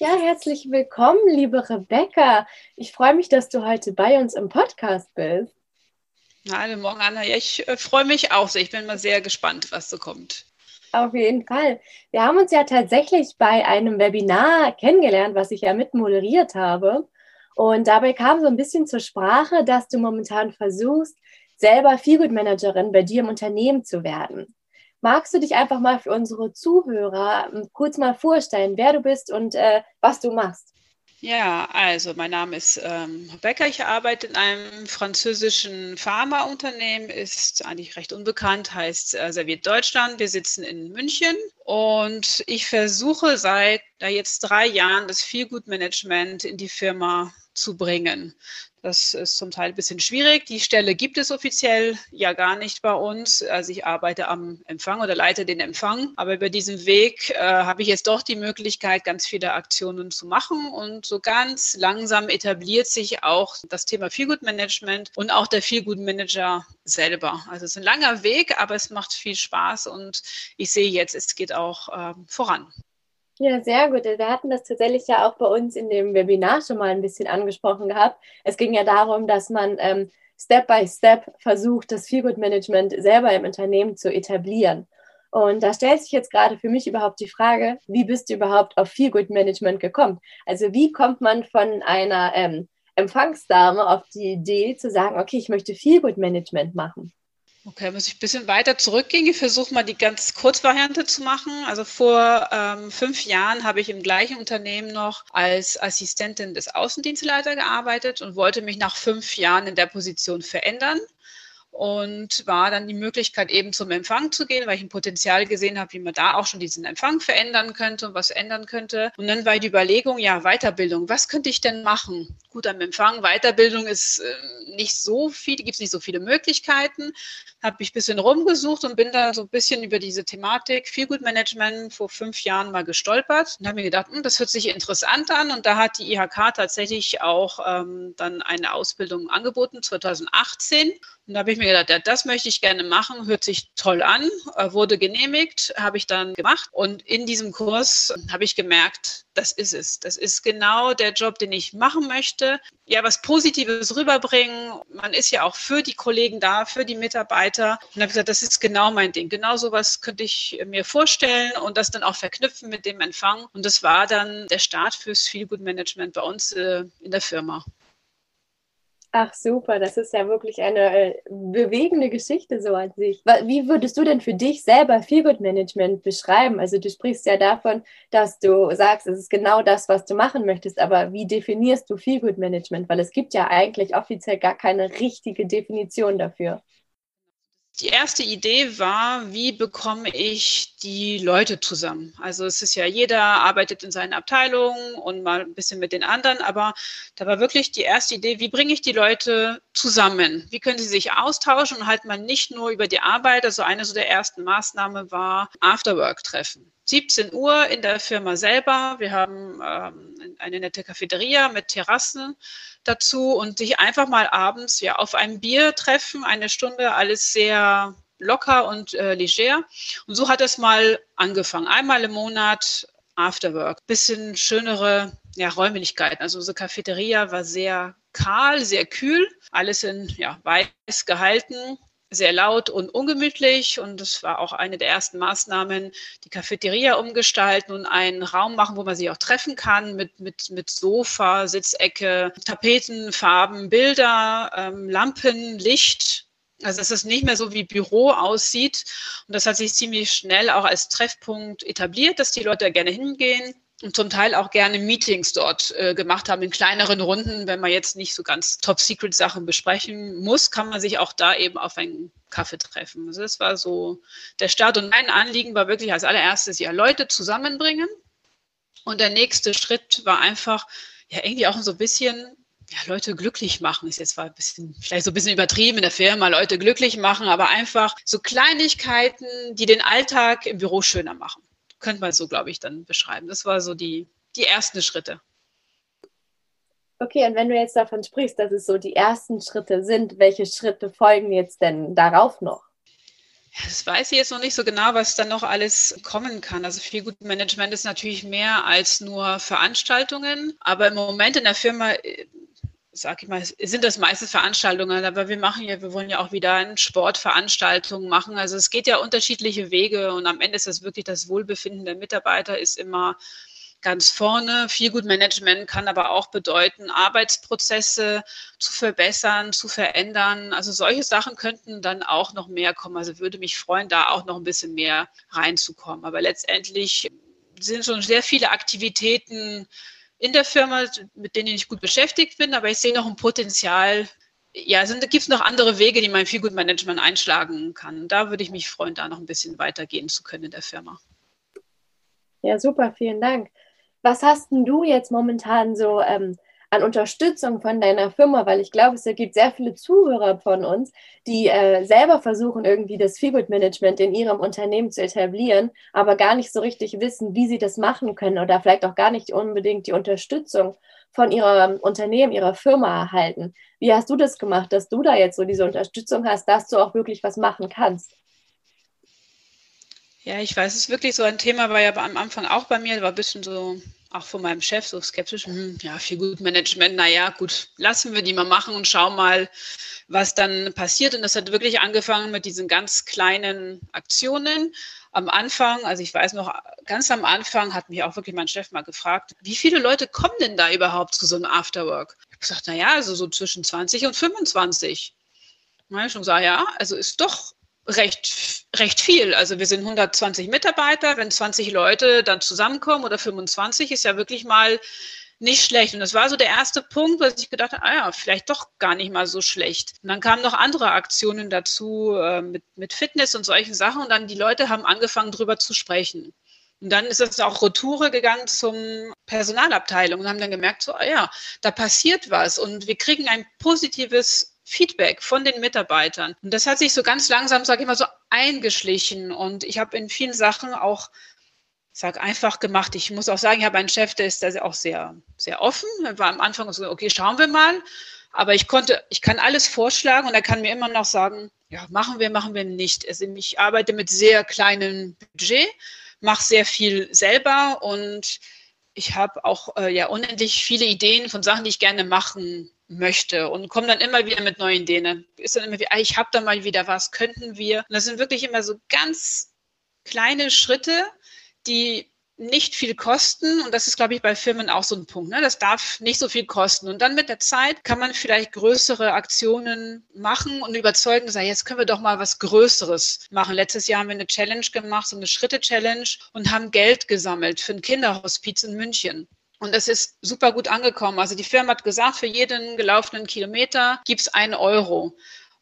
Ja, herzlich willkommen, liebe Rebecca. Ich freue mich, dass du heute bei uns im Podcast bist. Hallo, morgen, Anna. Ja, ich äh, freue mich auch sehr. Ich bin mal sehr gespannt, was so kommt. Auf jeden Fall. Wir haben uns ja tatsächlich bei einem Webinar kennengelernt, was ich ja mit moderiert habe. Und dabei kam so ein bisschen zur Sprache, dass du momentan versuchst, selber Feelgood Managerin bei dir im Unternehmen zu werden. Magst du dich einfach mal für unsere Zuhörer ähm, kurz mal vorstellen, wer du bist und äh, was du machst? Ja, also mein Name ist ähm, Becker. Ich arbeite in einem französischen Pharmaunternehmen, ist eigentlich recht unbekannt, heißt äh, Serviert Deutschland. Wir sitzen in München und ich versuche seit da jetzt drei Jahren das Feelgood-Management in die Firma zu bringen. Das ist zum Teil ein bisschen schwierig. Die Stelle gibt es offiziell ja gar nicht bei uns. Also ich arbeite am Empfang oder leite den Empfang. Aber über diesen Weg äh, habe ich jetzt doch die Möglichkeit, ganz viele Aktionen zu machen. Und so ganz langsam etabliert sich auch das Thema Feelgood Management und auch der Feelgood Manager selber. Also es ist ein langer Weg, aber es macht viel Spaß und ich sehe jetzt, es geht auch äh, voran. Ja, sehr gut. Wir hatten das tatsächlich ja auch bei uns in dem Webinar schon mal ein bisschen angesprochen gehabt. Es ging ja darum, dass man ähm, Step by Step versucht, das Feelgood Management selber im Unternehmen zu etablieren. Und da stellt sich jetzt gerade für mich überhaupt die Frage, wie bist du überhaupt auf Feelgood Management gekommen? Also wie kommt man von einer ähm, Empfangsdame auf die Idee zu sagen, okay, ich möchte Feelgood Management machen? Okay, muss ich ein bisschen weiter zurückgehen. Ich versuche mal die ganz Kurzvariante zu machen. Also vor ähm, fünf Jahren habe ich im gleichen Unternehmen noch als Assistentin des Außendienstleiters gearbeitet und wollte mich nach fünf Jahren in der Position verändern und war dann die Möglichkeit, eben zum Empfang zu gehen, weil ich ein Potenzial gesehen habe, wie man da auch schon diesen Empfang verändern könnte und was ändern könnte. Und dann war die Überlegung, ja, Weiterbildung, was könnte ich denn machen? Gut, am Empfang, Weiterbildung ist äh, nicht so viel, gibt es nicht so viele Möglichkeiten. Habe ich ein bisschen rumgesucht und bin da so ein bisschen über diese Thematik Feelgood-Management vor fünf Jahren mal gestolpert und habe mir gedacht, hm, das hört sich interessant an. Und da hat die IHK tatsächlich auch ähm, dann eine Ausbildung angeboten, 2018. Und da habe ich mir gedacht, ja, das möchte ich gerne machen, hört sich toll an, äh, wurde genehmigt, habe ich dann gemacht. Und in diesem Kurs habe ich gemerkt, das ist es. Das ist genau der Job, den ich machen möchte. Ja, was Positives rüberbringen. Man ist ja auch für die Kollegen da, für die Mitarbeiter. Und habe gesagt, das ist genau mein Ding. Genau sowas könnte ich mir vorstellen und das dann auch verknüpfen mit dem Empfang. Und das war dann der Start fürs Feelgood Management bei uns äh, in der Firma. Ach super, das ist ja wirklich eine äh, bewegende Geschichte so an sich. Wie würdest du denn für dich selber Feelgood Management beschreiben? Also du sprichst ja davon, dass du sagst, es ist genau das, was du machen möchtest, aber wie definierst du Feelgood Management? Weil es gibt ja eigentlich offiziell gar keine richtige Definition dafür. Die erste Idee war, wie bekomme ich die Leute zusammen? Also es ist ja, jeder arbeitet in seinen Abteilungen und mal ein bisschen mit den anderen, aber da war wirklich die erste Idee, wie bringe ich die Leute zusammen? Wie können sie sich austauschen und halt mal nicht nur über die Arbeit? Also eine so der ersten Maßnahmen war Afterwork-Treffen. 17 Uhr in der Firma selber. Wir haben ähm, eine nette Cafeteria mit Terrassen dazu und sich einfach mal abends ja auf ein Bier treffen, eine Stunde, alles sehr locker und äh, leger. Und so hat es mal angefangen. Einmal im Monat Afterwork. Bisschen schönere ja, Räumlichkeiten. Also unsere Cafeteria war sehr kahl, sehr kühl, alles in ja, weiß gehalten sehr laut und ungemütlich. Und es war auch eine der ersten Maßnahmen, die Cafeteria umgestalten und einen Raum machen, wo man sich auch treffen kann mit, mit, mit Sofa, Sitzecke, Tapeten, Farben, Bilder, ähm, Lampen, Licht. Also dass es nicht mehr so wie Büro aussieht. Und das hat sich ziemlich schnell auch als Treffpunkt etabliert, dass die Leute gerne hingehen und zum Teil auch gerne Meetings dort äh, gemacht haben in kleineren Runden. Wenn man jetzt nicht so ganz Top-Secret-Sachen besprechen muss, kann man sich auch da eben auf einen Kaffee treffen. Also das war so der Start. Und mein Anliegen war wirklich als allererstes, ja, Leute zusammenbringen. Und der nächste Schritt war einfach, ja irgendwie auch so ein bisschen ja, Leute glücklich machen, ist jetzt zwar ein bisschen, vielleicht so ein bisschen übertrieben in der Firma, Leute glücklich machen, aber einfach so Kleinigkeiten, die den Alltag im Büro schöner machen. Könnte man so, glaube ich, dann beschreiben. Das war so die, die ersten Schritte. Okay, und wenn du jetzt davon sprichst, dass es so die ersten Schritte sind, welche Schritte folgen jetzt denn darauf noch? Das weiß ich jetzt noch nicht so genau, was dann noch alles kommen kann. Also viel Good Management ist natürlich mehr als nur Veranstaltungen. Aber im Moment in der Firma äh, sag ich mal, sind das meistens Veranstaltungen, aber wir machen ja, wir wollen ja auch wieder eine Sportveranstaltung machen. Also es geht ja unterschiedliche Wege und am Ende ist das wirklich das Wohlbefinden der Mitarbeiter ist immer ganz vorne. Viel Good Management kann aber auch bedeuten, Arbeitsprozesse zu verbessern, zu verändern. Also solche Sachen könnten dann auch noch mehr kommen. Also würde mich freuen, da auch noch ein bisschen mehr reinzukommen. Aber letztendlich sind schon sehr viele Aktivitäten in der Firma, mit denen ich gut beschäftigt bin, aber ich sehe noch ein Potenzial. Ja, sind, gibt es noch andere Wege, die mein Feel Good Management einschlagen kann. Da würde ich mich freuen, da noch ein bisschen weitergehen zu können in der Firma. Ja, super, vielen Dank. Was hast denn du jetzt momentan so ähm, an Unterstützung von deiner Firma? Weil ich glaube, es gibt sehr viele Zuhörer von uns, die äh, selber versuchen, irgendwie das Feelgood-Management in ihrem Unternehmen zu etablieren, aber gar nicht so richtig wissen, wie sie das machen können oder vielleicht auch gar nicht unbedingt die Unterstützung von ihrem Unternehmen, ihrer Firma erhalten. Wie hast du das gemacht, dass du da jetzt so diese Unterstützung hast, dass du auch wirklich was machen kannst? Ja, ich weiß, es ist wirklich so ein Thema, war ja am Anfang auch bei mir, war ein bisschen so, auch von meinem Chef, so skeptisch, hm, ja, viel gut Management, naja, gut, lassen wir die mal machen und schauen mal, was dann passiert. Und das hat wirklich angefangen mit diesen ganz kleinen Aktionen. Am Anfang, also ich weiß noch, ganz am Anfang hat mich auch wirklich mein Chef mal gefragt, wie viele Leute kommen denn da überhaupt zu so einem Afterwork? Ich habe gesagt, naja, also so zwischen 20 und 25. Na, ich schon gesagt, ja, also ist doch recht, recht viel. Also wir sind 120 Mitarbeiter. Wenn 20 Leute dann zusammenkommen oder 25, ist ja wirklich mal nicht schlecht. Und das war so der erste Punkt, was ich gedacht habe, ah ja, vielleicht doch gar nicht mal so schlecht. Und dann kamen noch andere Aktionen dazu äh, mit, mit Fitness und solchen Sachen. Und dann die Leute haben angefangen, drüber zu sprechen. Und dann ist es auch Retoure gegangen zum Personalabteilung und haben dann gemerkt, so, ah ja, da passiert was und wir kriegen ein positives Feedback von den Mitarbeitern. Und das hat sich so ganz langsam, sage ich mal, so eingeschlichen. Und ich habe in vielen Sachen auch sag einfach gemacht. Ich muss auch sagen, ich habe einen Chef, der ist da auch sehr, sehr offen. Er war am Anfang so, okay, schauen wir mal. Aber ich konnte, ich kann alles vorschlagen und er kann mir immer noch sagen, ja, machen wir, machen wir nicht. Also ich arbeite mit sehr kleinem Budget, mache sehr viel selber und ich habe auch äh, ja unendlich viele Ideen von Sachen, die ich gerne machen möchte und komme dann immer wieder mit neuen Ideen. Ist dann immer wie, ah, ich habe da mal wieder was, könnten wir. Und das sind wirklich immer so ganz kleine Schritte, die nicht viel kosten. Und das ist, glaube ich, bei Firmen auch so ein Punkt. Ne? Das darf nicht so viel kosten. Und dann mit der Zeit kann man vielleicht größere Aktionen machen und überzeugen, sagen, jetzt können wir doch mal was Größeres machen. Letztes Jahr haben wir eine Challenge gemacht, so eine Schritte-Challenge und haben Geld gesammelt für ein Kinderhospiz in München. Und das ist super gut angekommen. Also die Firma hat gesagt, für jeden gelaufenen Kilometer gibt es einen Euro.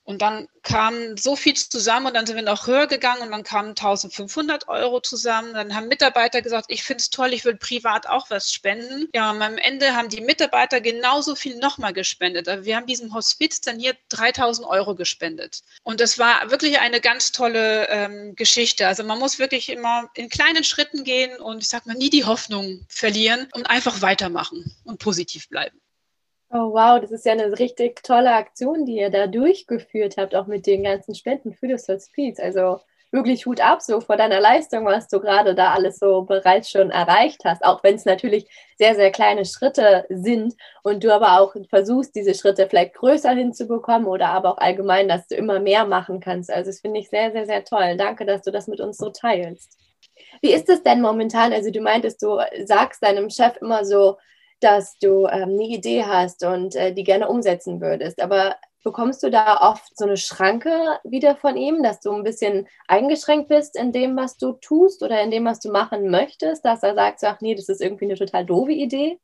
Und dann kam so viel zusammen und dann sind wir noch höher gegangen und dann kamen 1500 Euro zusammen. Dann haben Mitarbeiter gesagt, ich finde es toll, ich will privat auch was spenden. Ja, und am Ende haben die Mitarbeiter genauso viel nochmal gespendet. Also wir haben diesem Hospiz dann hier 3000 Euro gespendet. Und das war wirklich eine ganz tolle ähm, Geschichte. Also man muss wirklich immer in kleinen Schritten gehen und ich sag mal nie die Hoffnung verlieren und einfach weitermachen und positiv bleiben. Oh wow, das ist ja eine richtig tolle Aktion, die ihr da durchgeführt habt, auch mit den ganzen Spenden für das Hospiz. Also wirklich Hut ab so vor deiner Leistung, was du gerade da alles so bereits schon erreicht hast, auch wenn es natürlich sehr, sehr kleine Schritte sind und du aber auch versuchst, diese Schritte vielleicht größer hinzubekommen oder aber auch allgemein, dass du immer mehr machen kannst. Also das finde ich sehr, sehr, sehr toll. Danke, dass du das mit uns so teilst. Wie ist es denn momentan? Also du meintest, du sagst deinem Chef immer so, dass du ähm, eine Idee hast und äh, die gerne umsetzen würdest. Aber bekommst du da oft so eine Schranke wieder von ihm, dass du ein bisschen eingeschränkt bist in dem, was du tust oder in dem, was du machen möchtest, dass er sagt, ach nee, das ist irgendwie eine total doofe Idee?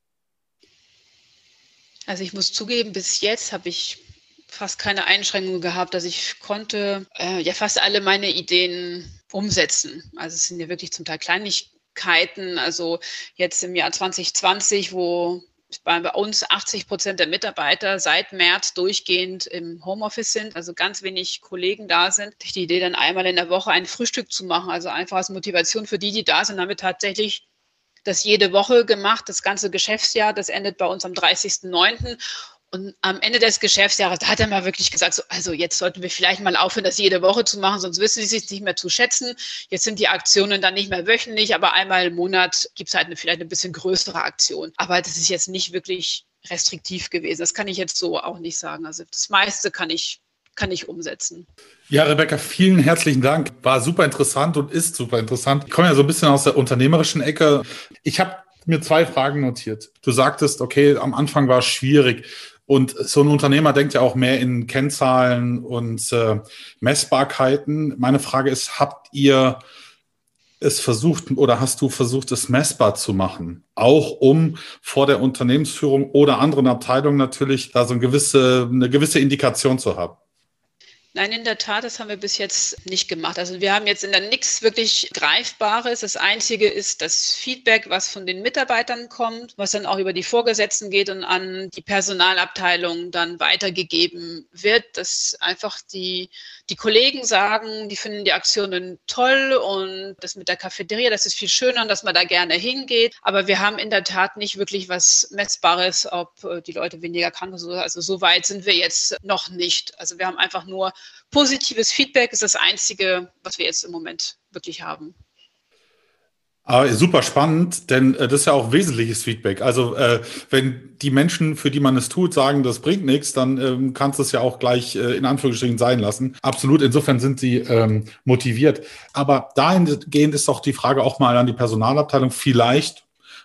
Also ich muss zugeben, bis jetzt habe ich fast keine Einschränkungen gehabt, dass ich konnte äh, ja fast alle meine Ideen umsetzen. Also es sind ja wirklich zum Teil Kleinigkeiten Möglichkeiten. Also jetzt im Jahr 2020, wo bei uns 80 Prozent der Mitarbeiter seit März durchgehend im Homeoffice sind, also ganz wenig Kollegen da sind, die Idee dann einmal in der Woche ein Frühstück zu machen, also einfach als Motivation für die, die da sind, wir tatsächlich das jede Woche gemacht, das ganze Geschäftsjahr, das endet bei uns am 30.09. Und am Ende des Geschäftsjahres, da hat er mal wirklich gesagt, so, also jetzt sollten wir vielleicht mal aufhören, das jede Woche zu machen, sonst wissen sie sich nicht mehr zu schätzen. Jetzt sind die Aktionen dann nicht mehr wöchentlich, aber einmal im Monat gibt es halt eine, vielleicht eine bisschen größere Aktion. Aber das ist jetzt nicht wirklich restriktiv gewesen. Das kann ich jetzt so auch nicht sagen. Also das meiste kann ich, kann ich umsetzen. Ja, Rebecca, vielen herzlichen Dank. War super interessant und ist super interessant. Ich komme ja so ein bisschen aus der unternehmerischen Ecke. Ich habe mir zwei Fragen notiert. Du sagtest, okay, am Anfang war es schwierig. Und so ein Unternehmer denkt ja auch mehr in Kennzahlen und äh, Messbarkeiten. Meine Frage ist, habt ihr es versucht oder hast du versucht, es messbar zu machen? Auch um vor der Unternehmensführung oder anderen Abteilungen natürlich da so eine gewisse, eine gewisse Indikation zu haben? Nein, in der Tat, das haben wir bis jetzt nicht gemacht. Also wir haben jetzt in der nichts wirklich Greifbares. Das Einzige ist das Feedback, was von den Mitarbeitern kommt, was dann auch über die Vorgesetzten geht und an die Personalabteilung dann weitergegeben wird, dass einfach die, die Kollegen sagen, die finden die Aktionen toll und das mit der Cafeteria, das ist viel schöner und dass man da gerne hingeht. Aber wir haben in der Tat nicht wirklich was Messbares, ob äh, die Leute weniger krank sind. Also so weit sind wir jetzt noch nicht. Also wir haben einfach nur positives Feedback ist das Einzige, was wir jetzt im Moment wirklich haben. Aber super spannend, denn äh, das ist ja auch wesentliches Feedback. Also äh, wenn die Menschen, für die man es tut, sagen, das bringt nichts, dann ähm, kannst du es ja auch gleich äh, in Anführungsstrichen sein lassen. Absolut, insofern sind sie ähm, motiviert. Aber dahingehend ist doch die Frage auch mal an die Personalabteilung, vielleicht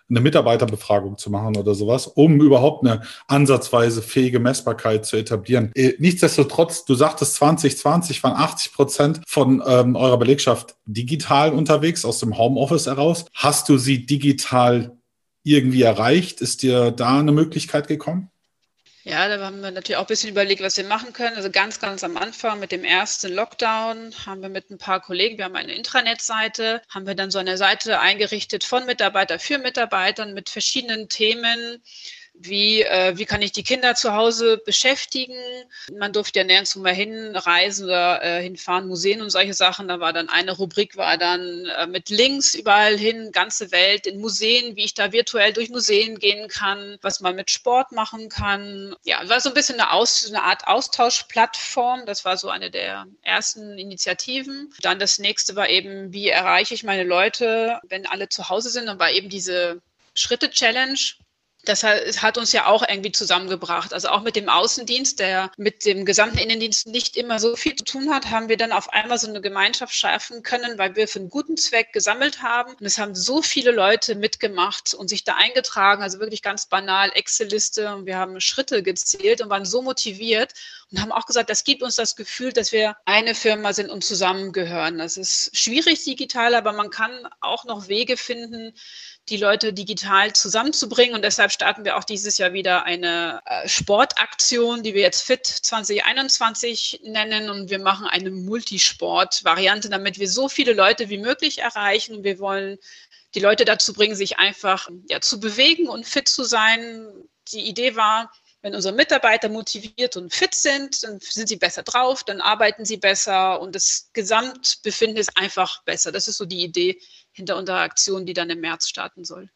eine Mitarbeiterbefragung zu machen oder sowas, um überhaupt eine ansatzweise fähige Messbarkeit zu etablieren. Äh, nichtsdestotrotz, du sagtest 2020 waren 80 Prozent von ähm, eurer Belegschaft digital unterwegs, aus dem Homeoffice heraus. Hast du sie digital irgendwie erreicht? Ist dir da eine Möglichkeit gekommen? Ja, da haben wir natürlich auch ein bisschen überlegt, was wir machen können. Also ganz, ganz am Anfang mit dem ersten Lockdown haben wir mit ein paar Kollegen, wir haben eine Intranet-Seite, haben wir dann so eine Seite eingerichtet von Mitarbeiter für Mitarbeitern mit verschiedenen Themen wie, äh, wie kann ich die Kinder zu Hause beschäftigen. Man durfte ja nirgendwo mal hinreisen oder äh, hinfahren, Museen und solche Sachen. Da war dann eine Rubrik, war dann äh, mit Links überall hin, ganze Welt in Museen, wie ich da virtuell durch Museen gehen kann, was man mit Sport machen kann. Ja, war so ein bisschen eine, Aus, eine Art Austauschplattform. Das war so eine der ersten Initiativen. Dann das nächste war eben, wie erreiche ich meine Leute, wenn alle zu Hause sind. Dann war eben diese Schritte-Challenge das hat uns ja auch irgendwie zusammengebracht. Also auch mit dem Außendienst, der mit dem gesamten Innendienst nicht immer so viel zu tun hat, haben wir dann auf einmal so eine Gemeinschaft schaffen können, weil wir für einen guten Zweck gesammelt haben. Und es haben so viele Leute mitgemacht und sich da eingetragen, also wirklich ganz banal Excel-Liste. Und wir haben Schritte gezählt und waren so motiviert und haben auch gesagt, das gibt uns das Gefühl, dass wir eine Firma sind und zusammengehören. Das ist schwierig digital, aber man kann auch noch Wege finden, die Leute digital zusammenzubringen. Und deshalb starten wir auch dieses Jahr wieder eine äh, Sportaktion, die wir jetzt Fit 2021 nennen. Und wir machen eine Multisport-Variante, damit wir so viele Leute wie möglich erreichen. Wir wollen die Leute dazu bringen, sich einfach ja, zu bewegen und fit zu sein. Die Idee war, wenn unsere Mitarbeiter motiviert und fit sind, dann sind sie besser drauf, dann arbeiten sie besser und das Gesamtbefinden ist einfach besser. Das ist so die Idee hinter unserer Aktion, die dann im März starten soll.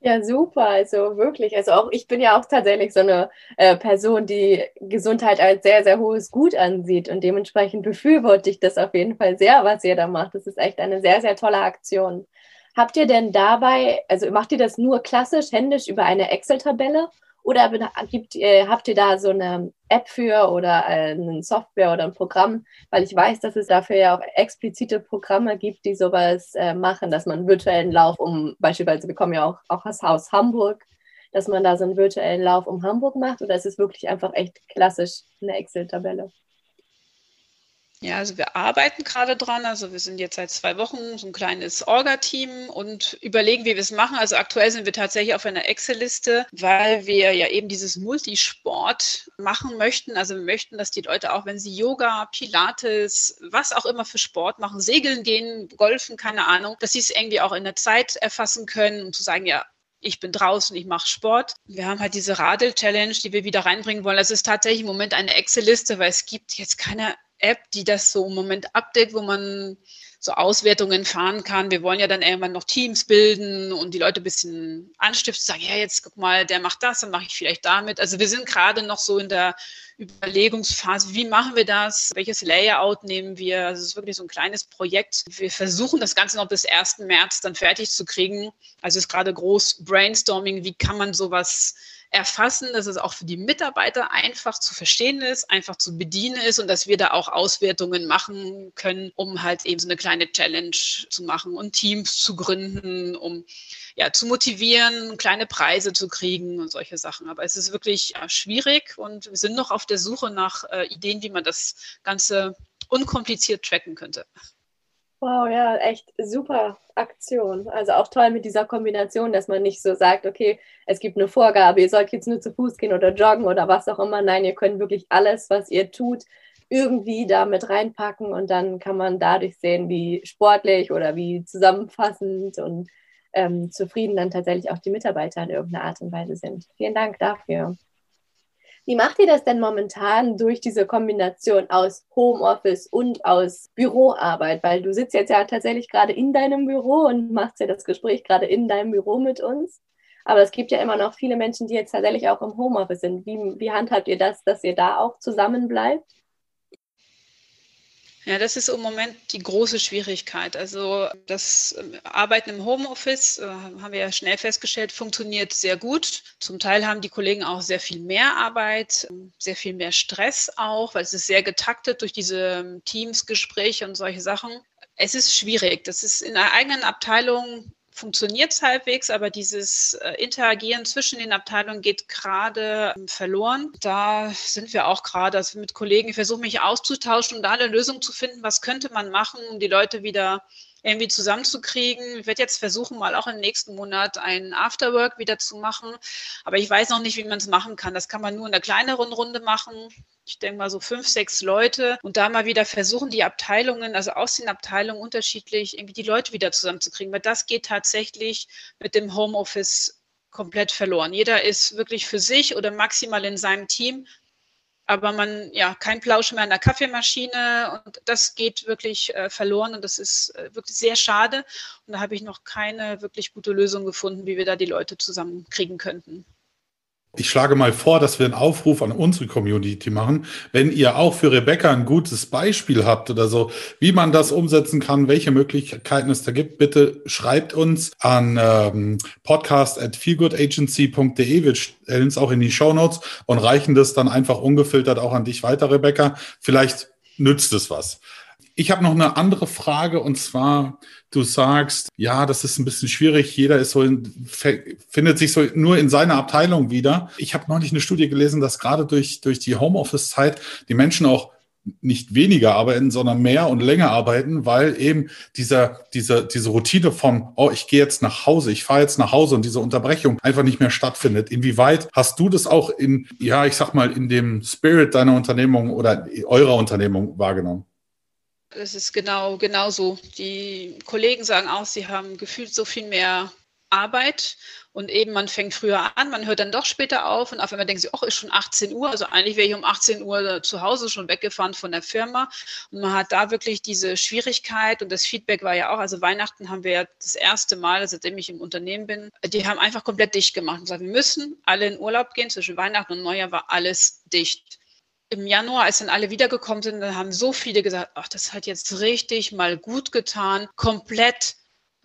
Ja, super. Also wirklich. Also auch ich bin ja auch tatsächlich so eine äh, Person, die Gesundheit als sehr, sehr hohes Gut ansieht. Und dementsprechend befürworte ich das auf jeden Fall sehr, was ihr da macht. Das ist echt eine sehr, sehr tolle Aktion. Habt ihr denn dabei, also macht ihr das nur klassisch händisch über eine Excel-Tabelle oder gibt, äh, habt ihr da so eine App für oder eine Software oder ein Programm? Weil ich weiß, dass es dafür ja auch explizite Programme gibt, die sowas äh, machen, dass man virtuellen Lauf um, beispielsweise, wir kommen ja auch, auch aus Hamburg, dass man da so einen virtuellen Lauf um Hamburg macht oder ist es wirklich einfach echt klassisch eine Excel-Tabelle? Ja, also wir arbeiten gerade dran. Also wir sind jetzt seit zwei Wochen so ein kleines Orga-Team und überlegen, wie wir es machen. Also aktuell sind wir tatsächlich auf einer Excel-Liste, weil wir ja eben dieses Multisport machen möchten. Also wir möchten, dass die Leute auch, wenn sie Yoga, Pilates, was auch immer für Sport machen, segeln gehen, golfen, keine Ahnung, dass sie es irgendwie auch in der Zeit erfassen können und zu sagen, ja, ich bin draußen, ich mache Sport. Wir haben halt diese Radel-Challenge, die wir wieder reinbringen wollen. Das ist tatsächlich im Moment eine Excel-Liste, weil es gibt jetzt keine App, die das so im Moment update, wo man so Auswertungen fahren kann. Wir wollen ja dann irgendwann noch Teams bilden und die Leute ein bisschen anstiften, sagen, ja, jetzt guck mal, der macht das, dann mache ich vielleicht damit. Also wir sind gerade noch so in der Überlegungsphase, wie machen wir das, welches Layout nehmen wir. Also es ist wirklich so ein kleines Projekt. Wir versuchen das Ganze noch bis 1. März dann fertig zu kriegen. Also es ist gerade groß Brainstorming, wie kann man sowas erfassen, dass es auch für die Mitarbeiter einfach zu verstehen ist, einfach zu bedienen ist und dass wir da auch Auswertungen machen können, um halt eben so eine kleine Challenge zu machen und Teams zu gründen, um ja, zu motivieren, kleine Preise zu kriegen und solche Sachen. Aber es ist wirklich ja, schwierig und wir sind noch auf der Suche nach äh, Ideen, wie man das Ganze unkompliziert tracken könnte. Wow, ja, echt super Aktion. Also auch toll mit dieser Kombination, dass man nicht so sagt, okay, es gibt eine Vorgabe, ihr sollt jetzt nur zu Fuß gehen oder joggen oder was auch immer. Nein, ihr könnt wirklich alles, was ihr tut, irgendwie da mit reinpacken und dann kann man dadurch sehen, wie sportlich oder wie zusammenfassend und ähm, zufrieden dann tatsächlich auch die Mitarbeiter in irgendeiner Art und Weise sind. Vielen Dank dafür. Wie macht ihr das denn momentan durch diese Kombination aus Homeoffice und aus Büroarbeit? Weil du sitzt jetzt ja tatsächlich gerade in deinem Büro und machst ja das Gespräch gerade in deinem Büro mit uns. Aber es gibt ja immer noch viele Menschen, die jetzt tatsächlich auch im Homeoffice sind. Wie, wie handhabt ihr das, dass ihr da auch zusammen bleibt? Ja, das ist im Moment die große Schwierigkeit. Also das ähm, Arbeiten im Homeoffice, äh, haben wir ja schnell festgestellt, funktioniert sehr gut. Zum Teil haben die Kollegen auch sehr viel mehr Arbeit, ähm, sehr viel mehr Stress auch, weil es ist sehr getaktet durch diese ähm, Teams-Gespräche und solche Sachen. Es ist schwierig. Das ist in einer eigenen Abteilung funktioniert es halbwegs, aber dieses äh, Interagieren zwischen den Abteilungen geht gerade ähm, verloren. Da sind wir auch gerade also mit Kollegen. Ich versuche mich auszutauschen und um da eine Lösung zu finden. Was könnte man machen, um die Leute wieder irgendwie zusammenzukriegen. Ich werde jetzt versuchen, mal auch im nächsten Monat ein Afterwork wieder zu machen. Aber ich weiß noch nicht, wie man es machen kann. Das kann man nur in einer kleineren Runde machen ich denke mal so fünf, sechs Leute und da mal wieder versuchen, die Abteilungen, also aus den Abteilungen unterschiedlich irgendwie die Leute wieder zusammenzukriegen, weil das geht tatsächlich mit dem Homeoffice komplett verloren. Jeder ist wirklich für sich oder maximal in seinem Team, aber man, ja, kein Plausch mehr an der Kaffeemaschine und das geht wirklich äh, verloren und das ist äh, wirklich sehr schade und da habe ich noch keine wirklich gute Lösung gefunden, wie wir da die Leute zusammenkriegen könnten. Ich schlage mal vor, dass wir einen Aufruf an unsere Community machen. Wenn ihr auch für Rebecca ein gutes Beispiel habt oder so, wie man das umsetzen kann, welche Möglichkeiten es da gibt, bitte schreibt uns an ähm, podcast at feelgoodagency.de. Wir stellen es auch in die Show Notes und reichen das dann einfach ungefiltert auch an dich weiter, Rebecca. Vielleicht nützt es was. Ich habe noch eine andere Frage und zwar, du sagst, ja, das ist ein bisschen schwierig. Jeder ist so in, findet sich so nur in seiner Abteilung wieder. Ich habe neulich eine Studie gelesen, dass gerade durch, durch die Homeoffice-Zeit die Menschen auch nicht weniger arbeiten, sondern mehr und länger arbeiten, weil eben dieser, diese, diese Routine von, oh, ich gehe jetzt nach Hause, ich fahre jetzt nach Hause und diese Unterbrechung einfach nicht mehr stattfindet. Inwieweit hast du das auch in, ja, ich sag mal, in dem Spirit deiner Unternehmung oder eurer Unternehmung wahrgenommen? Es ist genau, genau so. Die Kollegen sagen auch, sie haben gefühlt so viel mehr Arbeit und eben man fängt früher an, man hört dann doch später auf und auf einmal denken sie, ach, ist schon 18 Uhr. Also eigentlich wäre ich um 18 Uhr zu Hause schon weggefahren von der Firma. Und man hat da wirklich diese Schwierigkeit und das Feedback war ja auch, also Weihnachten haben wir ja das erste Mal, seitdem ich im Unternehmen bin, die haben einfach komplett dicht gemacht und gesagt, wir müssen alle in Urlaub gehen. Zwischen Weihnachten und Neujahr war alles dicht im Januar, als dann alle wiedergekommen sind, dann haben so viele gesagt, ach, das hat jetzt richtig mal gut getan, komplett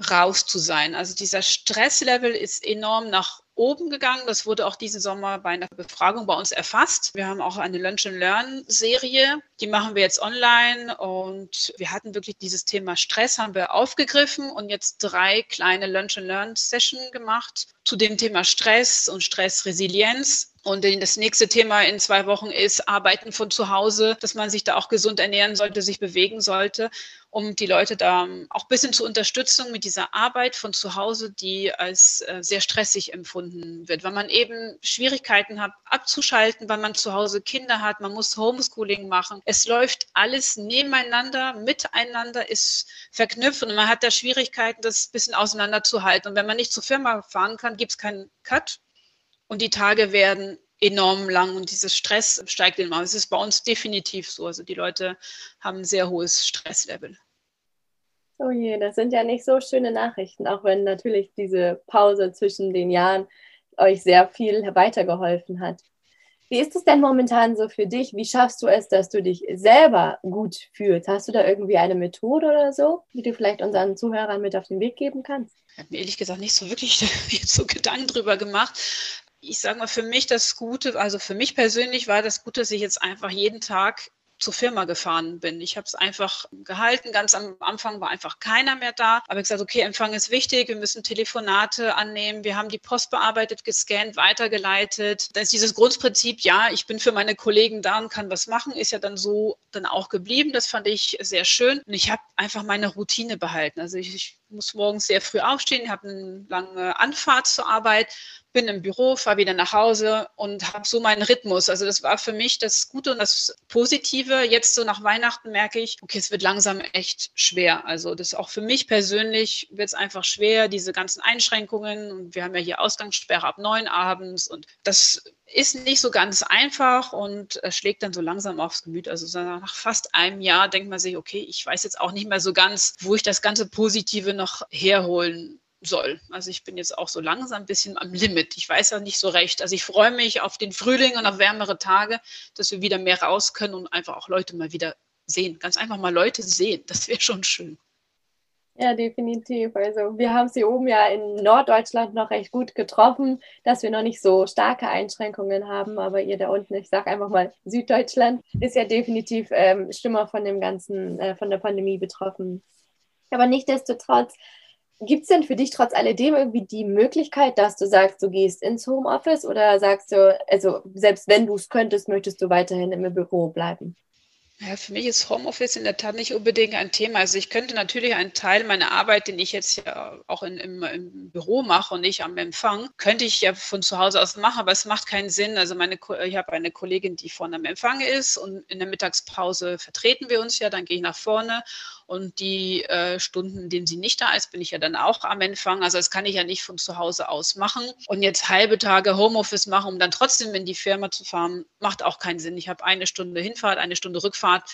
raus zu sein. Also dieser Stresslevel ist enorm nach oben gegangen. Das wurde auch diesen Sommer bei einer Befragung bei uns erfasst. Wir haben auch eine Lunch and Learn Serie, die machen wir jetzt online und wir hatten wirklich dieses Thema Stress haben wir aufgegriffen und jetzt drei kleine Lunch and Learn Session gemacht zu dem Thema Stress und Stressresilienz Und das nächste Thema in zwei Wochen ist Arbeiten von zu Hause, dass man sich da auch gesund ernähren sollte, sich bewegen sollte, um die Leute da auch ein bisschen zu unterstützen mit dieser Arbeit von zu Hause, die als äh, sehr stressig empfunden wird, weil man eben Schwierigkeiten hat abzuschalten, weil man zu Hause Kinder hat, man muss Homeschooling machen. Es läuft alles nebeneinander, miteinander ist verknüpft und man hat da Schwierigkeiten, das ein bisschen auseinanderzuhalten. Und wenn man nicht zur Firma fahren kann, gibt es keinen Cut und die Tage werden enorm lang und dieses Stress steigt immer. Es ist bei uns definitiv so. Also die Leute haben ein sehr hohes Stresslevel. Oh je, das sind ja nicht so schöne Nachrichten, auch wenn natürlich diese Pause zwischen den Jahren euch sehr viel weitergeholfen hat. Wie ist es denn momentan so für dich? Wie schaffst du es, dass du dich selber gut fühlst? Hast du da irgendwie eine Methode oder so, die du vielleicht unseren Zuhörern mit auf den Weg geben kannst? Ich habe mir ehrlich gesagt nicht so wirklich so Gedanken drüber gemacht ich sage mal, für mich das Gute, also für mich persönlich war das Gute, dass ich jetzt einfach jeden Tag zur Firma gefahren bin. Ich habe es einfach gehalten. Ganz am Anfang war einfach keiner mehr da. Aber ich gesagt, okay, Empfang ist wichtig. Wir müssen Telefonate annehmen. Wir haben die Post bearbeitet, gescannt, weitergeleitet. Da ist dieses Grundprinzip, ja, ich bin für meine Kollegen da und kann was machen, ist ja dann so dann auch geblieben. Das fand ich sehr schön. Und ich habe einfach meine Routine behalten. Also ich, ich muss morgens sehr früh aufstehen, habe eine lange Anfahrt zur Arbeit, bin im Büro, fahre wieder nach Hause und habe so meinen Rhythmus. Also das war für mich das Gute und das Positive. Jetzt so nach Weihnachten merke ich, okay, es wird langsam echt schwer. Also das auch für mich persönlich wird es einfach schwer, diese ganzen Einschränkungen. Und wir haben ja hier Ausgangssperre ab neun abends und das ist nicht so ganz einfach und es schlägt dann so langsam aufs Gemüt. Also nach fast einem Jahr denkt man sich, okay, ich weiß jetzt auch nicht mehr so ganz, wo ich das ganze Positive noch herholen soll. Also ich bin jetzt auch so langsam ein bisschen am Limit. Ich weiß ja nicht so recht. Also ich freue mich auf den Frühling und auf wärmere Tage, dass wir wieder mehr raus können und einfach auch Leute mal wieder sehen. Ganz einfach mal Leute sehen. Das wäre schon schön. Ja, definitiv. Also wir haben sie oben ja in Norddeutschland noch recht gut getroffen, dass wir noch nicht so starke Einschränkungen haben. Aber ihr da unten, ich sage einfach mal Süddeutschland, ist ja definitiv ähm, schlimmer von dem ganzen, äh, von der Pandemie betroffen. Aber nichtsdestotrotz Gibt es denn für dich trotz alledem irgendwie die Möglichkeit, dass du sagst, du gehst ins Homeoffice oder sagst du, also selbst wenn du es könntest, möchtest du weiterhin im Büro bleiben? Ja, für mich ist Homeoffice in der Tat nicht unbedingt ein Thema. Also ich könnte natürlich einen Teil meiner Arbeit, den ich jetzt ja auch in, im, im, Büro mache und nicht am Empfang, könnte ich ja von zu Hause aus machen, aber es macht keinen Sinn. Also meine, ich habe eine Kollegin, die vorne am Empfang ist und in der Mittagspause vertreten wir uns ja, dann gehe ich nach vorne und die äh, Stunden, in denen sie nicht da ist, bin ich ja dann auch am Empfang. Also das kann ich ja nicht von zu Hause aus machen. Und jetzt halbe Tage Homeoffice machen, um dann trotzdem in die Firma zu fahren, macht auch keinen Sinn. Ich habe eine Stunde Hinfahrt, eine Stunde Rückfahrt.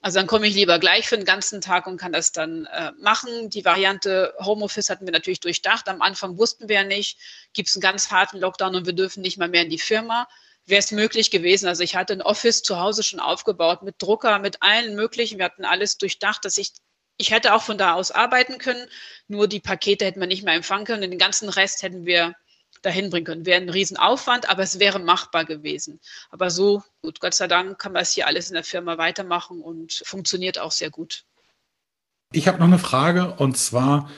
Also dann komme ich lieber gleich für den ganzen Tag und kann das dann äh, machen. Die Variante Homeoffice hatten wir natürlich durchdacht. Am Anfang wussten wir ja nicht, gibt es einen ganz harten Lockdown und wir dürfen nicht mal mehr in die Firma wäre es möglich gewesen. Also ich hatte ein Office zu Hause schon aufgebaut mit Drucker, mit allen möglichen. Wir hatten alles durchdacht, dass ich, ich hätte auch von da aus arbeiten können. Nur die Pakete hätten wir nicht mehr empfangen können. Und den ganzen Rest hätten wir dahin bringen können. Wäre ein Riesenaufwand, aber es wäre machbar gewesen. Aber so, gut, Gott sei Dank kann man es hier alles in der Firma weitermachen und funktioniert auch sehr gut. Ich habe noch eine Frage und zwar,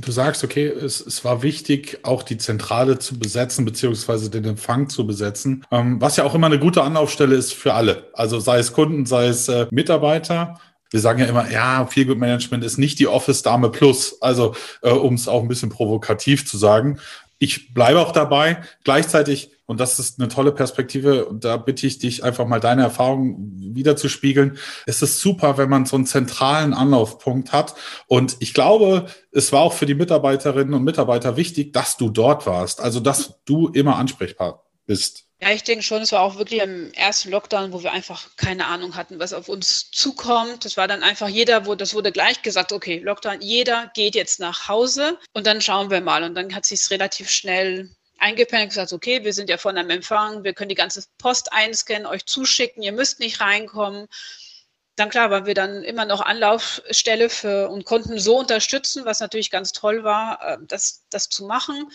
Du sagst, okay, es, es war wichtig, auch die Zentrale zu besetzen, beziehungsweise den Empfang zu besetzen, ähm, was ja auch immer eine gute Anlaufstelle ist für alle. Also sei es Kunden, sei es äh, Mitarbeiter. Wir sagen ja immer, ja, Feelgood Management ist nicht die Office-Dame Plus. Also, äh, um es auch ein bisschen provokativ zu sagen. Ich bleibe auch dabei. Gleichzeitig und das ist eine tolle Perspektive. Und da bitte ich dich einfach mal deine Erfahrungen wiederzuspiegeln. Es ist super, wenn man so einen zentralen Anlaufpunkt hat. Und ich glaube, es war auch für die Mitarbeiterinnen und Mitarbeiter wichtig, dass du dort warst. Also, dass du immer ansprechbar bist. Ja, ich denke schon, es war auch wirklich im ersten Lockdown, wo wir einfach keine Ahnung hatten, was auf uns zukommt. Das war dann einfach jeder, wo das wurde gleich gesagt, okay, Lockdown, jeder geht jetzt nach Hause und dann schauen wir mal. Und dann hat sich es relativ schnell eingependelt und gesagt, okay, wir sind ja von am Empfang, wir können die ganze Post einscannen, euch zuschicken, ihr müsst nicht reinkommen. Dann klar, waren wir dann immer noch Anlaufstelle für und konnten so unterstützen, was natürlich ganz toll war, äh, das, das zu machen.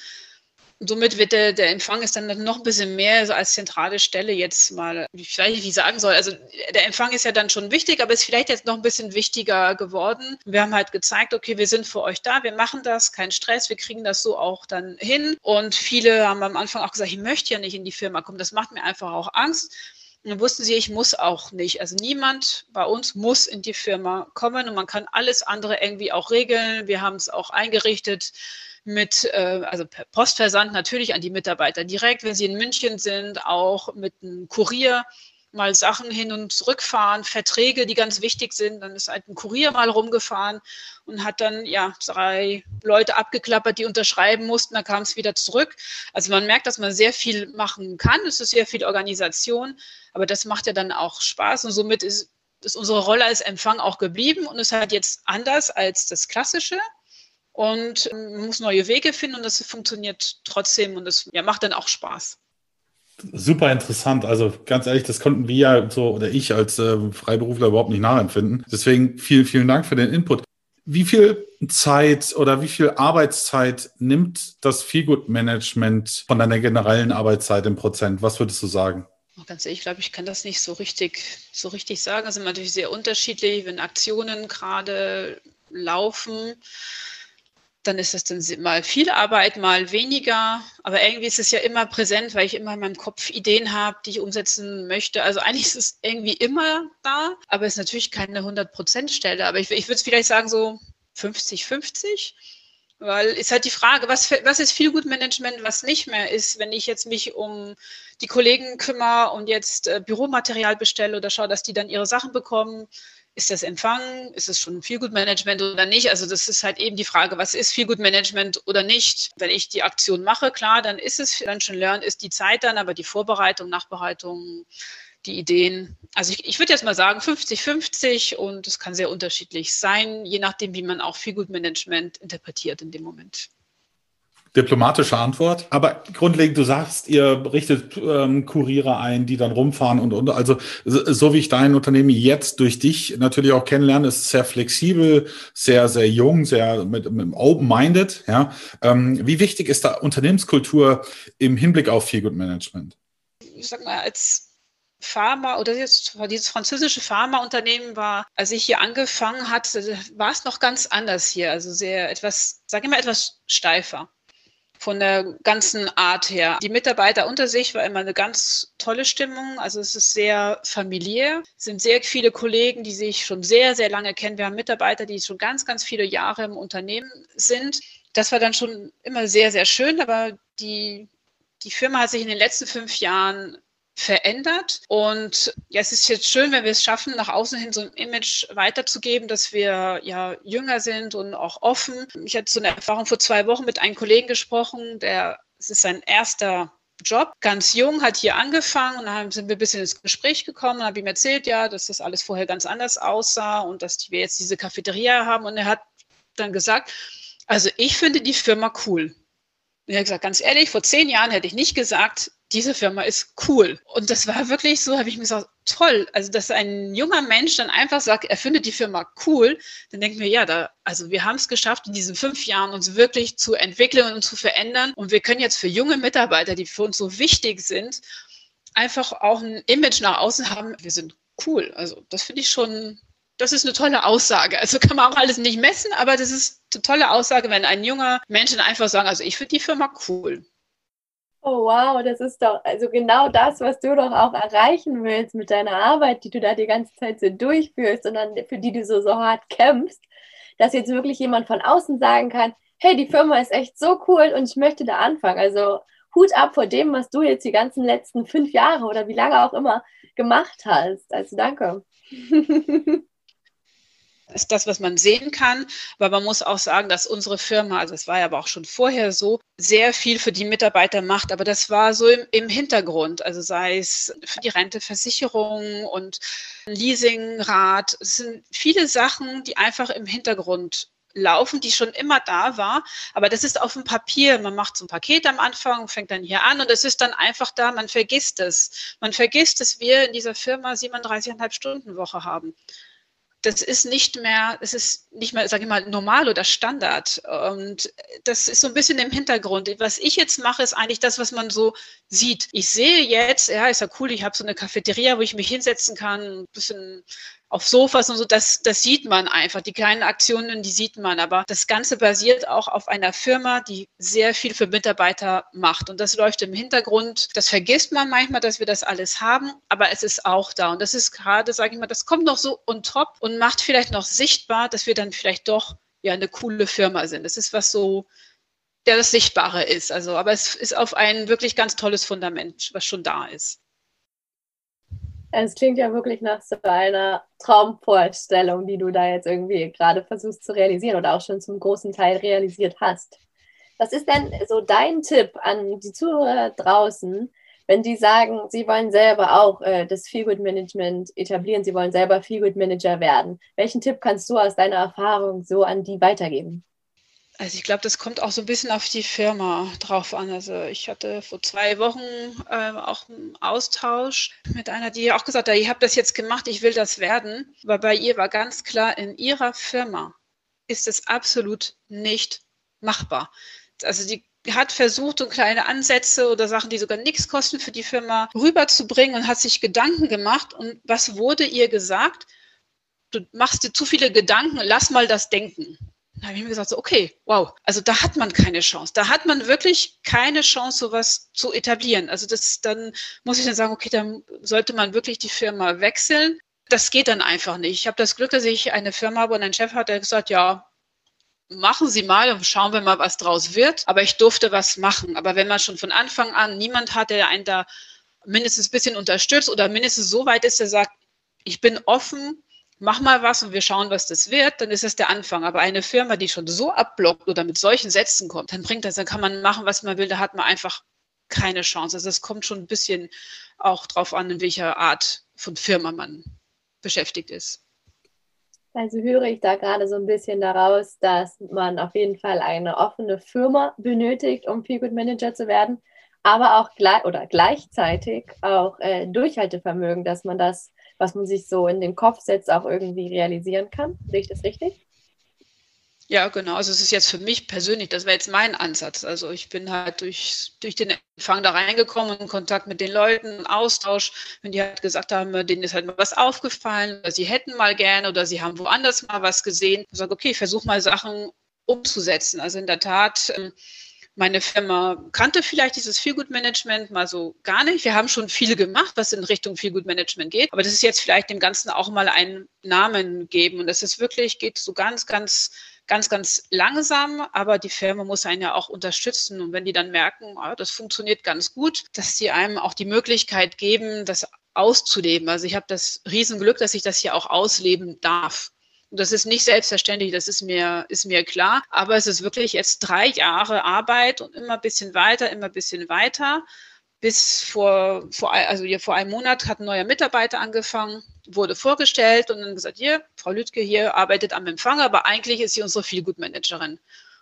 Somit wird der, der Empfang ist dann noch ein bisschen mehr so als zentrale Stelle jetzt mal, wie vielleicht wie sagen soll. Also der Empfang ist ja dann schon wichtig, aber ist vielleicht jetzt noch ein bisschen wichtiger geworden. Wir haben halt gezeigt, okay, wir sind für euch da, wir machen das, kein Stress, wir kriegen das so auch dann hin. Und viele haben am Anfang auch gesagt, ich möchte ja nicht in die Firma kommen, das macht mir einfach auch Angst. Und dann wussten sie, ich muss auch nicht. Also niemand bei uns muss in die Firma kommen und man kann alles andere irgendwie auch regeln. Wir haben es auch eingerichtet mit, äh, also per Postversand natürlich an die Mitarbeiter direkt, wenn sie in München sind, auch mit einem Kurier mal Sachen hin und zurückfahren, Verträge, die ganz wichtig sind. Dann ist halt ein Kurier mal rumgefahren und hat dann ja drei Leute abgeklappert, die unterschreiben mussten. Dann kam es wieder zurück. Also man merkt, dass man sehr viel machen kann. Es ist sehr viel Organisation, aber das macht ja dann auch Spaß und somit ist, ist unsere Rolle als Empfang auch geblieben und ist halt jetzt anders als das Klassische und ähm, man muss neue Wege finden und das funktioniert trotzdem und das ja, macht dann auch Spaß. Super interessant. Also ganz ehrlich, das konnten wir ja so oder ich als äh, Freiberufler überhaupt nicht nachempfinden. Deswegen vielen, vielen Dank für den Input. Wie viel Zeit oder wie viel Arbeitszeit nimmt das Feelgood-Management von deiner generellen Arbeitszeit im Prozent? Was würdest du sagen? Ganz ehrlich, ich glaube, ich kann das nicht so richtig, so richtig sagen. Das sind natürlich sehr unterschiedlich, wenn Aktionen gerade laufen dann ist das dann mal viel Arbeit, mal weniger. Aber irgendwie ist es ja immer präsent, weil ich immer in meinem Kopf Ideen habe, die ich umsetzen möchte. Also eigentlich ist es irgendwie immer da, aber es ist natürlich keine 100%-Stelle. Aber ich, ich würde es vielleicht sagen so 50-50. Weil ist halt die Frage, was, was ist viel gut Management, was nicht mehr ist, wenn ich jetzt mich um die Kollegen kümmere und jetzt äh, Büromaterial bestelle oder schaue, dass die dann ihre Sachen bekommen ist das Empfang? Ist es schon viel Management oder nicht? Also das ist halt eben die Frage, was ist viel Management oder nicht? Wenn ich die Aktion mache, klar, dann ist es dann schon lernen, ist die Zeit dann, aber die Vorbereitung, Nachbereitung, die Ideen. Also ich, ich würde jetzt mal sagen 50-50 und es kann sehr unterschiedlich sein, je nachdem, wie man auch viel Management interpretiert in dem Moment diplomatische Antwort. Aber grundlegend, du sagst, ihr richtet ähm, Kuriere ein, die dann rumfahren und, und also so wie ich dein Unternehmen jetzt durch dich natürlich auch kennenlerne, ist sehr flexibel, sehr, sehr jung, sehr mit, mit open-minded. Ja. Ähm, wie wichtig ist da Unternehmenskultur im Hinblick auf Feel Good Management? Ich sag mal, als Pharma oder jetzt, dieses französische Pharmaunternehmen war, als ich hier angefangen hatte, war es noch ganz anders hier. Also sehr etwas, sage ich mal, etwas steifer von der ganzen Art her. Die Mitarbeiter unter sich war immer eine ganz tolle Stimmung. Also es ist sehr familiär. Es sind sehr viele Kollegen, die sich schon sehr, sehr lange kennen. Wir haben Mitarbeiter, die schon ganz, ganz viele Jahre im Unternehmen sind. Das war dann schon immer sehr, sehr schön. Aber die, die Firma hat sich in den letzten fünf Jahren verändert. Und ja, es ist jetzt schön, wenn wir es schaffen, nach außen hin so ein Image weiterzugeben, dass wir ja jünger sind und auch offen. Ich hatte so eine Erfahrung vor zwei Wochen mit einem Kollegen gesprochen, der, es ist sein erster Job, ganz jung, hat hier angefangen und dann sind wir ein bisschen ins Gespräch gekommen und habe ihm erzählt, ja, dass das alles vorher ganz anders aussah und dass wir jetzt diese Cafeteria haben und er hat dann gesagt, also ich finde die Firma cool. Und er hat gesagt, ganz ehrlich, vor zehn Jahren hätte ich nicht gesagt, diese Firma ist cool. Und das war wirklich so, habe ich mir gesagt, toll. Also, dass ein junger Mensch dann einfach sagt, er findet die Firma cool, dann denken wir, ja, da, also wir haben es geschafft, in diesen fünf Jahren uns wirklich zu entwickeln und zu verändern. Und wir können jetzt für junge Mitarbeiter, die für uns so wichtig sind, einfach auch ein Image nach außen haben, wir sind cool. Also, das finde ich schon, das ist eine tolle Aussage. Also kann man auch alles nicht messen, aber das ist eine tolle Aussage, wenn ein junger Mensch einfach sagt, also ich finde die Firma cool. Oh wow, das ist doch also genau das, was du doch auch erreichen willst mit deiner Arbeit, die du da die ganze Zeit so durchführst und dann für die du so, so hart kämpfst, dass jetzt wirklich jemand von außen sagen kann, hey, die Firma ist echt so cool und ich möchte da anfangen. Also Hut ab vor dem, was du jetzt die ganzen letzten fünf Jahre oder wie lange auch immer gemacht hast. Also danke. ist das, was man sehen kann. Aber man muss auch sagen, dass unsere Firma, also es war ja aber auch schon vorher so, sehr viel für die Mitarbeiter macht. Aber das war so im, im Hintergrund. Also sei es für die Renteversicherung und Leasingrat. Es sind viele Sachen, die einfach im Hintergrund laufen, die schon immer da war. Aber das ist auf dem Papier. Man macht so ein Paket am Anfang, fängt dann hier an und es ist dann einfach da. Man vergisst es. Man vergisst, dass wir in dieser Firma 37,5 Stunden Woche haben das ist nicht mehr, es ist nicht mehr, sage ich mal, normal oder Standard. Und das ist so ein bisschen im Hintergrund. Was ich jetzt mache, ist eigentlich das, was man so sieht. Ich sehe jetzt, ja, ist ja cool, ich habe so eine Cafeteria, wo ich mich hinsetzen kann, ein bisschen auf Sofas und so, das, das sieht man einfach. Die kleinen Aktionen, die sieht man. Aber das Ganze basiert auch auf einer Firma, die sehr viel für Mitarbeiter macht. Und das läuft im Hintergrund. Das vergisst man manchmal, dass wir das alles haben, aber es ist auch da. Und das ist gerade, sage ich mal, das kommt noch so on top und macht vielleicht noch sichtbar, dass wir dann vielleicht doch ja eine coole Firma sind. Das ist was so, der das Sichtbare ist. Also, aber es ist auf ein wirklich ganz tolles Fundament, was schon da ist. Es klingt ja wirklich nach so einer Traumvorstellung, die du da jetzt irgendwie gerade versuchst zu realisieren oder auch schon zum großen Teil realisiert hast. Was ist denn so dein Tipp an die Zuhörer draußen, wenn die sagen, sie wollen selber auch äh, das Feelgood Management etablieren, sie wollen selber Feelgood Manager werden? Welchen Tipp kannst du aus deiner Erfahrung so an die weitergeben? Also ich glaube, das kommt auch so ein bisschen auf die Firma drauf an. Also ich hatte vor zwei Wochen äh, auch einen Austausch mit einer, die auch gesagt hat, ich habe das jetzt gemacht, ich will das werden. Aber bei ihr war ganz klar, in ihrer Firma ist es absolut nicht machbar. Also die hat versucht, so kleine Ansätze oder Sachen, die sogar nichts kosten für die Firma, rüberzubringen und hat sich Gedanken gemacht. Und was wurde ihr gesagt? Du machst dir zu viele Gedanken, lass mal das denken. Da habe ich mir gesagt, so, okay, wow, also da hat man keine Chance. Da hat man wirklich keine Chance, sowas zu etablieren. Also das, dann muss ich dann sagen, okay, dann sollte man wirklich die Firma wechseln. Das geht dann einfach nicht. Ich habe das Glück, dass ich eine Firma habe und einen Chef hat, der gesagt, ja, machen Sie mal und schauen wir mal, was draus wird. Aber ich durfte was machen. Aber wenn man schon von Anfang an niemand hat, der einen da mindestens ein bisschen unterstützt oder mindestens so weit ist, der sagt, ich bin offen, mach mal was und wir schauen, was das wird, dann ist es der Anfang. Aber eine Firma, die schon so abblockt oder mit solchen Sätzen kommt, dann bringt das, dann kann man machen, was man will, da hat man einfach keine Chance. Also es kommt schon ein bisschen auch drauf an, in welcher Art von Firma man beschäftigt ist. Also höre ich da gerade so ein bisschen daraus, dass man auf jeden Fall eine offene Firma benötigt, um Feelgood Manager zu werden, aber auch gleich oder gleichzeitig auch äh, Durchhaltevermögen, dass man das was man sich so in den Kopf setzt, auch irgendwie realisieren kann. Sehe ich das richtig? Ja, genau. Also es ist jetzt für mich persönlich, das wäre jetzt mein Ansatz. Also ich bin halt durch, durch den Empfang da reingekommen, in Kontakt mit den Leuten, Austausch, wenn die halt gesagt haben, denen ist halt mal was aufgefallen, oder sie hätten mal gerne oder sie haben woanders mal was gesehen. Ich sage, okay, versuch mal Sachen umzusetzen. Also in der Tat, ähm, meine Firma kannte vielleicht dieses Feelgood Management mal so gar nicht. Wir haben schon viel gemacht, was in Richtung Feelgood Management geht. Aber das ist jetzt vielleicht dem Ganzen auch mal einen Namen geben. Und das ist wirklich, geht so ganz, ganz, ganz, ganz langsam. Aber die Firma muss einen ja auch unterstützen. Und wenn die dann merken, ah, das funktioniert ganz gut, dass sie einem auch die Möglichkeit geben, das auszuleben. Also ich habe das Riesenglück, dass ich das hier auch ausleben darf. Das ist nicht selbstverständlich, das ist mir, ist mir klar. Aber es ist wirklich jetzt drei Jahre Arbeit und immer ein bisschen weiter, immer ein bisschen weiter. Bis vor, vor, also hier vor einem Monat hat ein neuer Mitarbeiter angefangen, wurde vorgestellt und dann gesagt, hier, Frau Lütke hier arbeitet am Empfang, aber eigentlich ist sie unsere Feelgood-Managerin.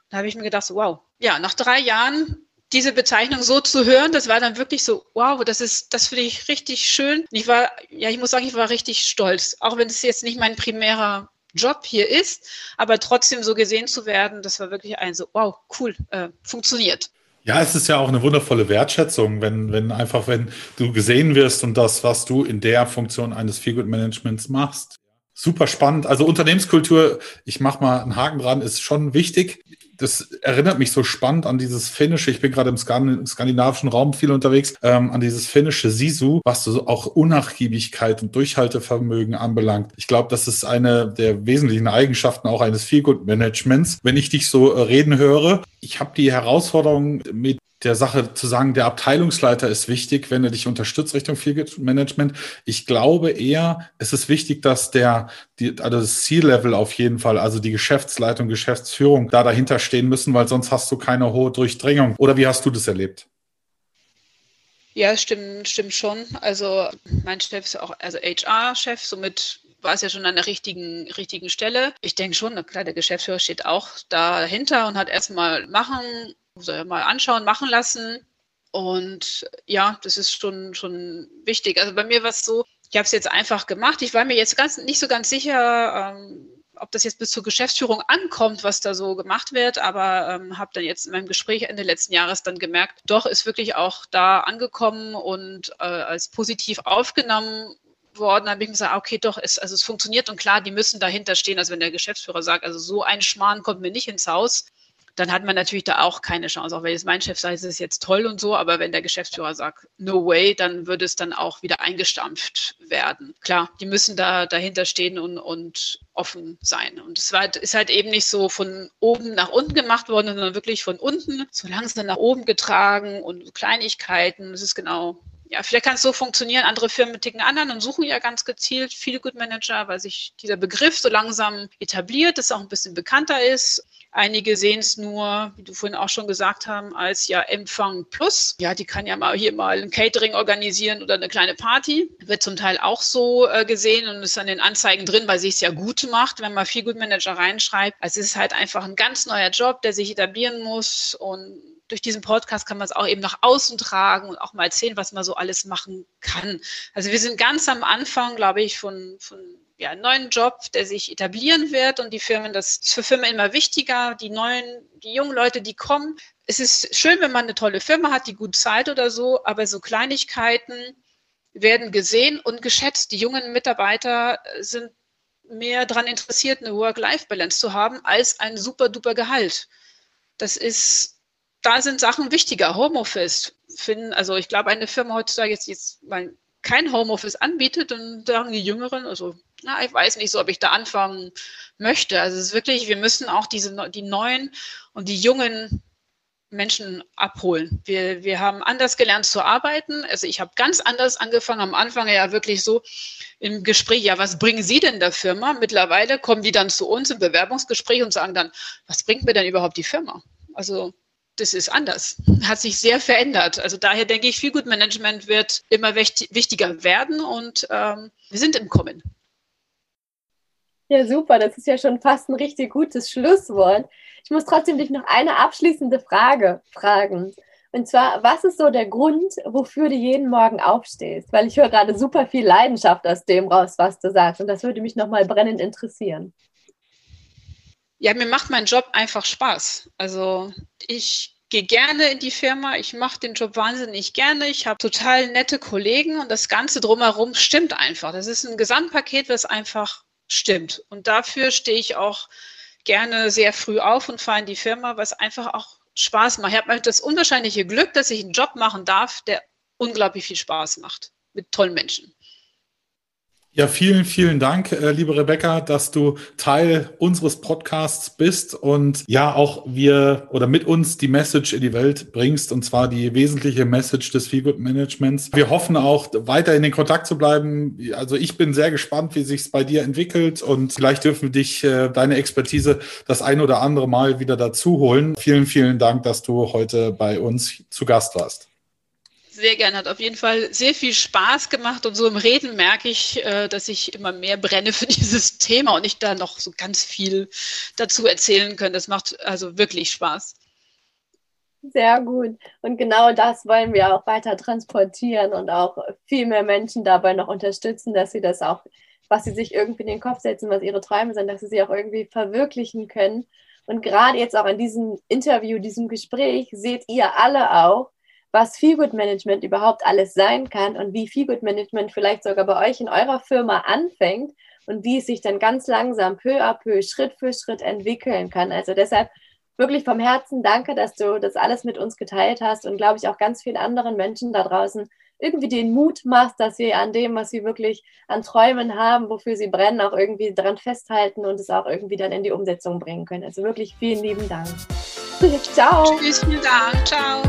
Da habe ich mir gedacht, wow, ja, nach drei Jahren diese Bezeichnung so zu hören, das war dann wirklich so, wow, das ist, das finde ich richtig schön. Ich war, ja, ich muss sagen, ich war richtig stolz, auch wenn es jetzt nicht mein primärer Job hier ist, aber trotzdem so gesehen zu werden, das war wirklich ein so, wow, cool, äh, funktioniert. Ja, es ist ja auch eine wundervolle Wertschätzung, wenn, wenn einfach, wenn du gesehen wirst und das, was du in der Funktion eines Feelgood Managements machst. Super spannend. Also Unternehmenskultur, ich mache mal einen Haken dran, ist schon wichtig das erinnert mich so spannend an dieses finnische, ich bin gerade im skandinavischen Raum viel unterwegs, ähm, an dieses finnische Sisu, was so auch Unnachgiebigkeit und Durchhaltevermögen anbelangt. Ich glaube, das ist eine der wesentlichen Eigenschaften auch eines Feelgood-Managements. Wenn ich dich so äh, reden höre, ich habe die Herausforderung mit der Sache zu sagen, der Abteilungsleiter ist wichtig, wenn er dich unterstützt Richtung Management. Ich glaube eher, es ist wichtig, dass der, die, also das C-Level auf jeden Fall, also die Geschäftsleitung, Geschäftsführung da dahinter stehen müssen, weil sonst hast du keine hohe Durchdringung. Oder wie hast du das erlebt? Ja, stimmt, stimmt schon. Also mein Chef ist auch, also HR-Chef, somit war es ja schon an der richtigen, richtigen Stelle. Ich denke schon, klar, der Geschäftsführer steht auch dahinter und hat erstmal machen soll mal anschauen, machen lassen. Und ja, das ist schon, schon wichtig. Also bei mir war es so, ich habe es jetzt einfach gemacht. Ich war mir jetzt ganz nicht so ganz sicher, ähm, ob das jetzt bis zur Geschäftsführung ankommt, was da so gemacht wird, aber ähm, habe dann jetzt in meinem Gespräch Ende letzten Jahres dann gemerkt, doch ist wirklich auch da angekommen und äh, als positiv aufgenommen worden, habe ich gesagt, okay, doch, es, also es funktioniert und klar, die müssen dahinter stehen. Also wenn der Geschäftsführer sagt, also so ein Schmarrn kommt mir nicht ins Haus, dann hat man natürlich da auch keine Chance. Auch wenn jetzt mein Chef sagt, es ist jetzt toll und so, aber wenn der Geschäftsführer sagt, no way, dann würde es dann auch wieder eingestampft werden. Klar, die müssen da dahinter stehen und, und offen sein. Und es war, ist halt eben nicht so von oben nach unten gemacht worden, sondern wirklich von unten so langsam nach oben getragen und Kleinigkeiten. Es ist genau ja, vielleicht kann es so funktionieren. Andere Firmen ticken anderen und suchen ja ganz gezielt Feel Good Manager, weil sich dieser Begriff so langsam etabliert, das auch ein bisschen bekannter ist. Einige sehen es nur, wie du vorhin auch schon gesagt haben, als ja Empfang Plus. Ja, die kann ja mal hier mal ein Catering organisieren oder eine kleine Party. Wird zum Teil auch so äh, gesehen und ist an den Anzeigen drin, weil sich es ja gut macht, wenn man Feel Good Manager reinschreibt. Also es ist halt einfach ein ganz neuer Job, der sich etablieren muss und durch diesen Podcast kann man es auch eben nach außen tragen und auch mal erzählen, was man so alles machen kann. Also wir sind ganz am Anfang, glaube ich, von, von ja, einem neuen Job, der sich etablieren wird und die Firmen, das ist für Firmen immer wichtiger, die neuen, die jungen Leute, die kommen. Es ist schön, wenn man eine tolle Firma hat, die gut zahlt oder so, aber so Kleinigkeiten werden gesehen und geschätzt. Die jungen Mitarbeiter sind mehr daran interessiert, eine Work-Life-Balance zu haben, als ein super duper Gehalt. Das ist da sind Sachen wichtiger. Homeoffice finden, also ich glaube, eine Firma heutzutage jetzt, jetzt mal kein Homeoffice anbietet, dann sagen die Jüngeren, also na, ich weiß nicht so, ob ich da anfangen möchte. Also es ist wirklich, wir müssen auch diese die neuen und die jungen Menschen abholen. Wir, wir haben anders gelernt zu arbeiten. Also ich habe ganz anders angefangen. Am Anfang ja wirklich so im Gespräch, ja, was bringen Sie denn der Firma? Mittlerweile kommen die dann zu uns im Bewerbungsgespräch und sagen dann, was bringt mir denn überhaupt die Firma? Also das ist anders, hat sich sehr verändert. Also daher denke ich, Feelgood-Management wird immer wichtiger werden und ähm, wir sind im Kommen. Ja, super, das ist ja schon fast ein richtig gutes Schlusswort. Ich muss trotzdem dich noch eine abschließende Frage fragen. Und zwar, was ist so der Grund, wofür du jeden Morgen aufstehst? Weil ich höre gerade super viel Leidenschaft aus dem raus, was du sagst. Und das würde mich nochmal brennend interessieren. Ja, mir macht mein Job einfach Spaß. Also ich gehe gerne in die Firma, ich mache den Job wahnsinnig gerne, ich habe total nette Kollegen und das Ganze drumherum stimmt einfach. Das ist ein Gesamtpaket, was einfach stimmt. Und dafür stehe ich auch gerne sehr früh auf und fahre in die Firma, was einfach auch Spaß macht. Ich habe das unwahrscheinliche Glück, dass ich einen Job machen darf, der unglaublich viel Spaß macht mit tollen Menschen. Ja, vielen, vielen Dank, äh, liebe Rebecca, dass du Teil unseres Podcasts bist und ja auch wir oder mit uns die Message in die Welt bringst und zwar die wesentliche Message des Feelgood Managements. Wir hoffen auch weiter in den Kontakt zu bleiben. Also ich bin sehr gespannt, wie sich's bei dir entwickelt und vielleicht dürfen wir dich äh, deine Expertise das ein oder andere Mal wieder dazu holen. Vielen, vielen Dank, dass du heute bei uns zu Gast warst. Sehr gerne, hat auf jeden Fall sehr viel Spaß gemacht und so im Reden merke ich, äh, dass ich immer mehr brenne für dieses Thema und ich da noch so ganz viel dazu erzählen kann. Das macht also wirklich Spaß. Sehr gut. Und genau das wollen wir auch weiter transportieren und auch viel mehr Menschen dabei noch unterstützen, dass sie das auch, was sie sich irgendwie in den Kopf setzen, was ihre Träume sind, dass sie sie auch irgendwie verwirklichen können. Und gerade jetzt auch in diesem Interview, diesem Gespräch, seht ihr alle auch, was Feelgood Management überhaupt alles sein kann und wie Feelgood Management vielleicht sogar bei euch in eurer Firma anfängt und wie es sich dann ganz langsam peu à peu, Schritt für Schritt entwickeln kann. Also deshalb wirklich vom Herzen danke, dass du das alles mit uns geteilt hast und glaube ich auch ganz vielen anderen Menschen da draußen irgendwie den Mut machst, dass sie an dem, was sie wirklich an Träumen haben, wofür sie brennen, auch irgendwie dran festhalten und es auch irgendwie dann in die Umsetzung bringen können. Also wirklich vielen lieben Dank. Ciao. Tschüss, vielen Dank. Ciao.